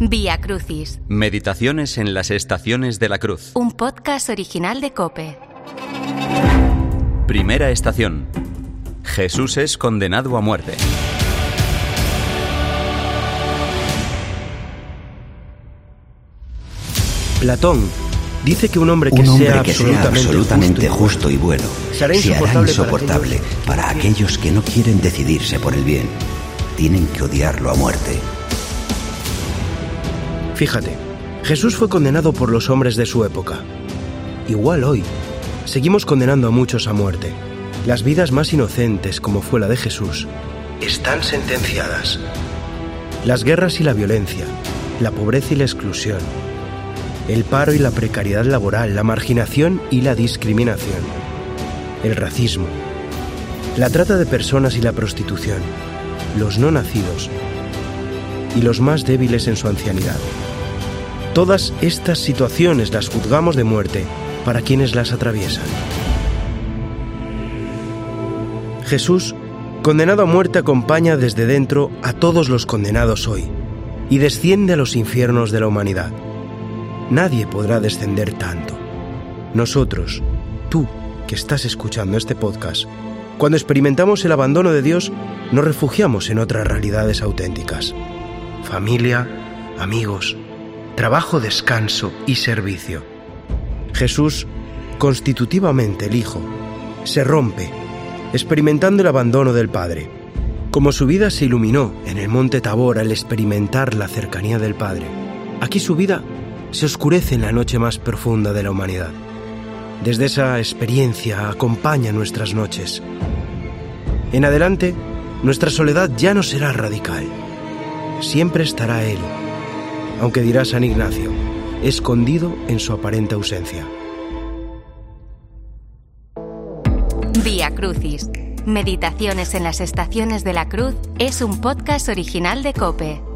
Vía Crucis, Meditaciones en las estaciones de la cruz. un podcast original de Cope. Primera estación. Jesús es condenado a muerte. Platón dice que un hombre que, Un hombre sea, que sea absolutamente, absolutamente justo, justo y bueno Se hará se hará insoportable insoportable para aquellos que no quieren decidirse por el bien. Tienen que odiarlo a muerte. Fíjate, Jesús fue condenado por los hombres de su época. Igual hoy, seguimos condenando a muchos a muerte. Las vidas más inocentes, como fue la de Jesús, están sentenciadas. Las guerras y la violencia, la pobreza y la exclusión, el paro y la precariedad laboral, la marginación y la discriminación, el racismo, la trata de personas y la prostitución, los no nacidos y los más débiles en su ancianidad. Todas estas situaciones las juzgamos de muerte para quienes las atraviesan. Jesús, condenado a muerte, acompaña desde dentro a todos los condenados hoy y desciende a los infiernos de la humanidad. Nadie podrá descender tanto. Nosotros, tú que estás escuchando este podcast, cuando experimentamos el abandono de Dios, nos refugiamos en otras realidades auténticas. Familia, amigos, trabajo, descanso y servicio. Jesús, constitutivamente el Hijo, se rompe, experimentando el abandono del Padre. Como su vida se iluminó en el monte Tabor al experimentar la cercanía del Padre, aquí su vida se oscurece en la noche más profunda de la humanidad. Desde esa experiencia acompaña nuestras noches. En adelante, nuestra soledad ya no será radical. Siempre estará Él, aunque dirá San Ignacio, escondido en su aparente ausencia. Vía Crucis, Meditaciones en las estaciones de la cruz es un podcast original de Cope.